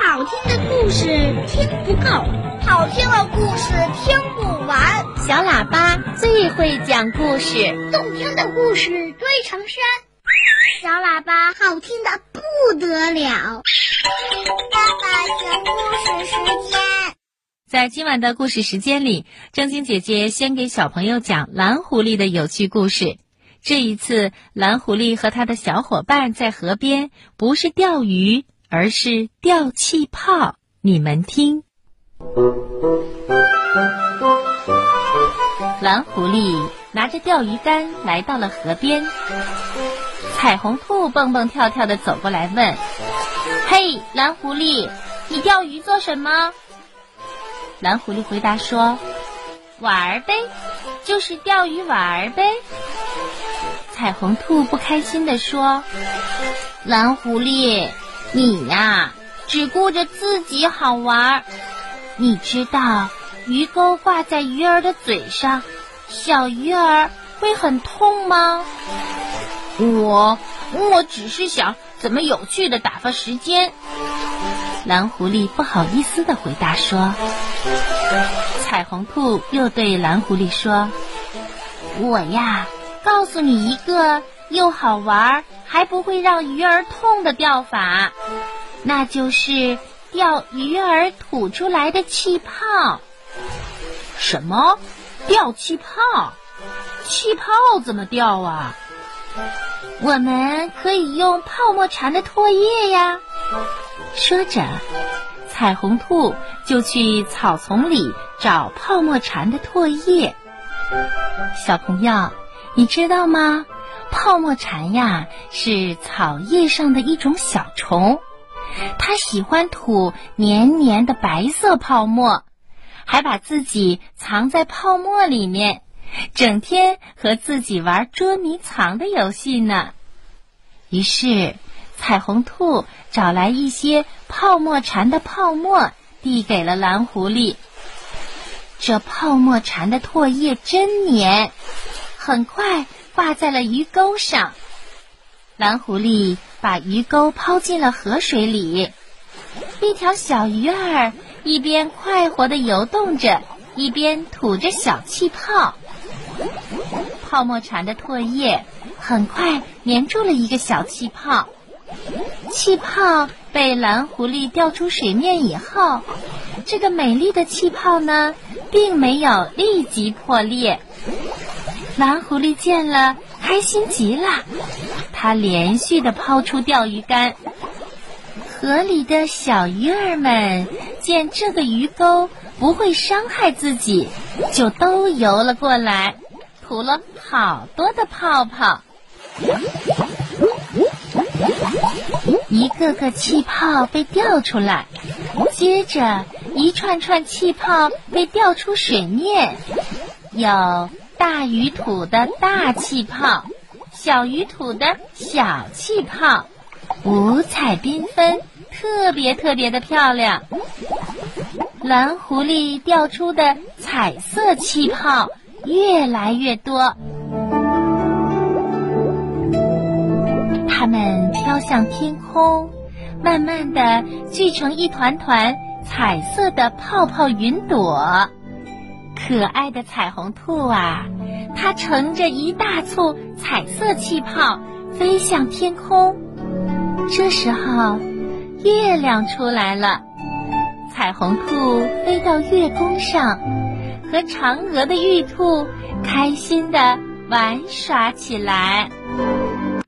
好听的故事听不够，好听的故事听不完。小喇叭最会讲故事，动听的故事堆成山。小喇叭好听的不得了。爸爸讲故事时间，在今晚的故事时间里，正晶姐姐先给小朋友讲蓝狐狸的有趣故事。这一次，蓝狐狸和他的小伙伴在河边，不是钓鱼，而是钓气泡。你们听，蓝狐狸拿着钓鱼竿来到了河边，彩虹兔蹦蹦跳跳的走过来问：“嘿，蓝狐狸，你钓鱼做什么？”蓝狐狸回答说：“玩儿呗，就是钓鱼玩儿呗。”彩虹兔不开心地说：“蓝狐狸，你呀，只顾着自己好玩儿。你知道鱼钩挂在鱼儿的嘴上，小鱼儿会很痛吗？”我，我只是想怎么有趣的打发时间。蓝狐狸不好意思的回答说。彩虹兔又对蓝狐狸说：“我呀。”告诉你一个又好玩还不会让鱼儿痛的钓法，那就是钓鱼儿吐出来的气泡。什么？钓气泡？气泡怎么钓啊？我们可以用泡沫蝉的唾液呀。说着，彩虹兔就去草丛里找泡沫蝉的唾液。小朋友。你知道吗？泡沫蝉呀，是草叶上的一种小虫，它喜欢吐黏黏的白色泡沫，还把自己藏在泡沫里面，整天和自己玩捉迷藏的游戏呢。于是，彩虹兔找来一些泡沫蝉的泡沫，递给了蓝狐狸。这泡沫蝉的唾液真黏。很快挂在了鱼钩上，蓝狐狸把鱼钩抛进了河水里，一条小鱼儿一边快活地游动着，一边吐着小气泡。泡沫蝉的唾液很快粘住了一个小气泡，气泡被蓝狐狸钓出水面以后，这个美丽的气泡呢，并没有立即破裂。蓝狐狸见了，开心极了。它连续的抛出钓鱼竿，河里的小鱼儿们见这个鱼钩不会伤害自己，就都游了过来，吐了好多的泡泡。一个个气泡被钓出来，接着一串串气泡被钓出水面，有。大鱼吐的大气泡，小鱼吐的小气泡，五彩缤纷，特别特别的漂亮。蓝狐狸掉出的彩色气泡越来越多，它们飘向天空，慢慢的聚成一团团彩色的泡泡云朵。可爱的彩虹兔啊，它乘着一大簇彩色气泡飞向天空。这时候，月亮出来了，彩虹兔飞到月宫上，和嫦娥的玉兔开心的玩耍起来。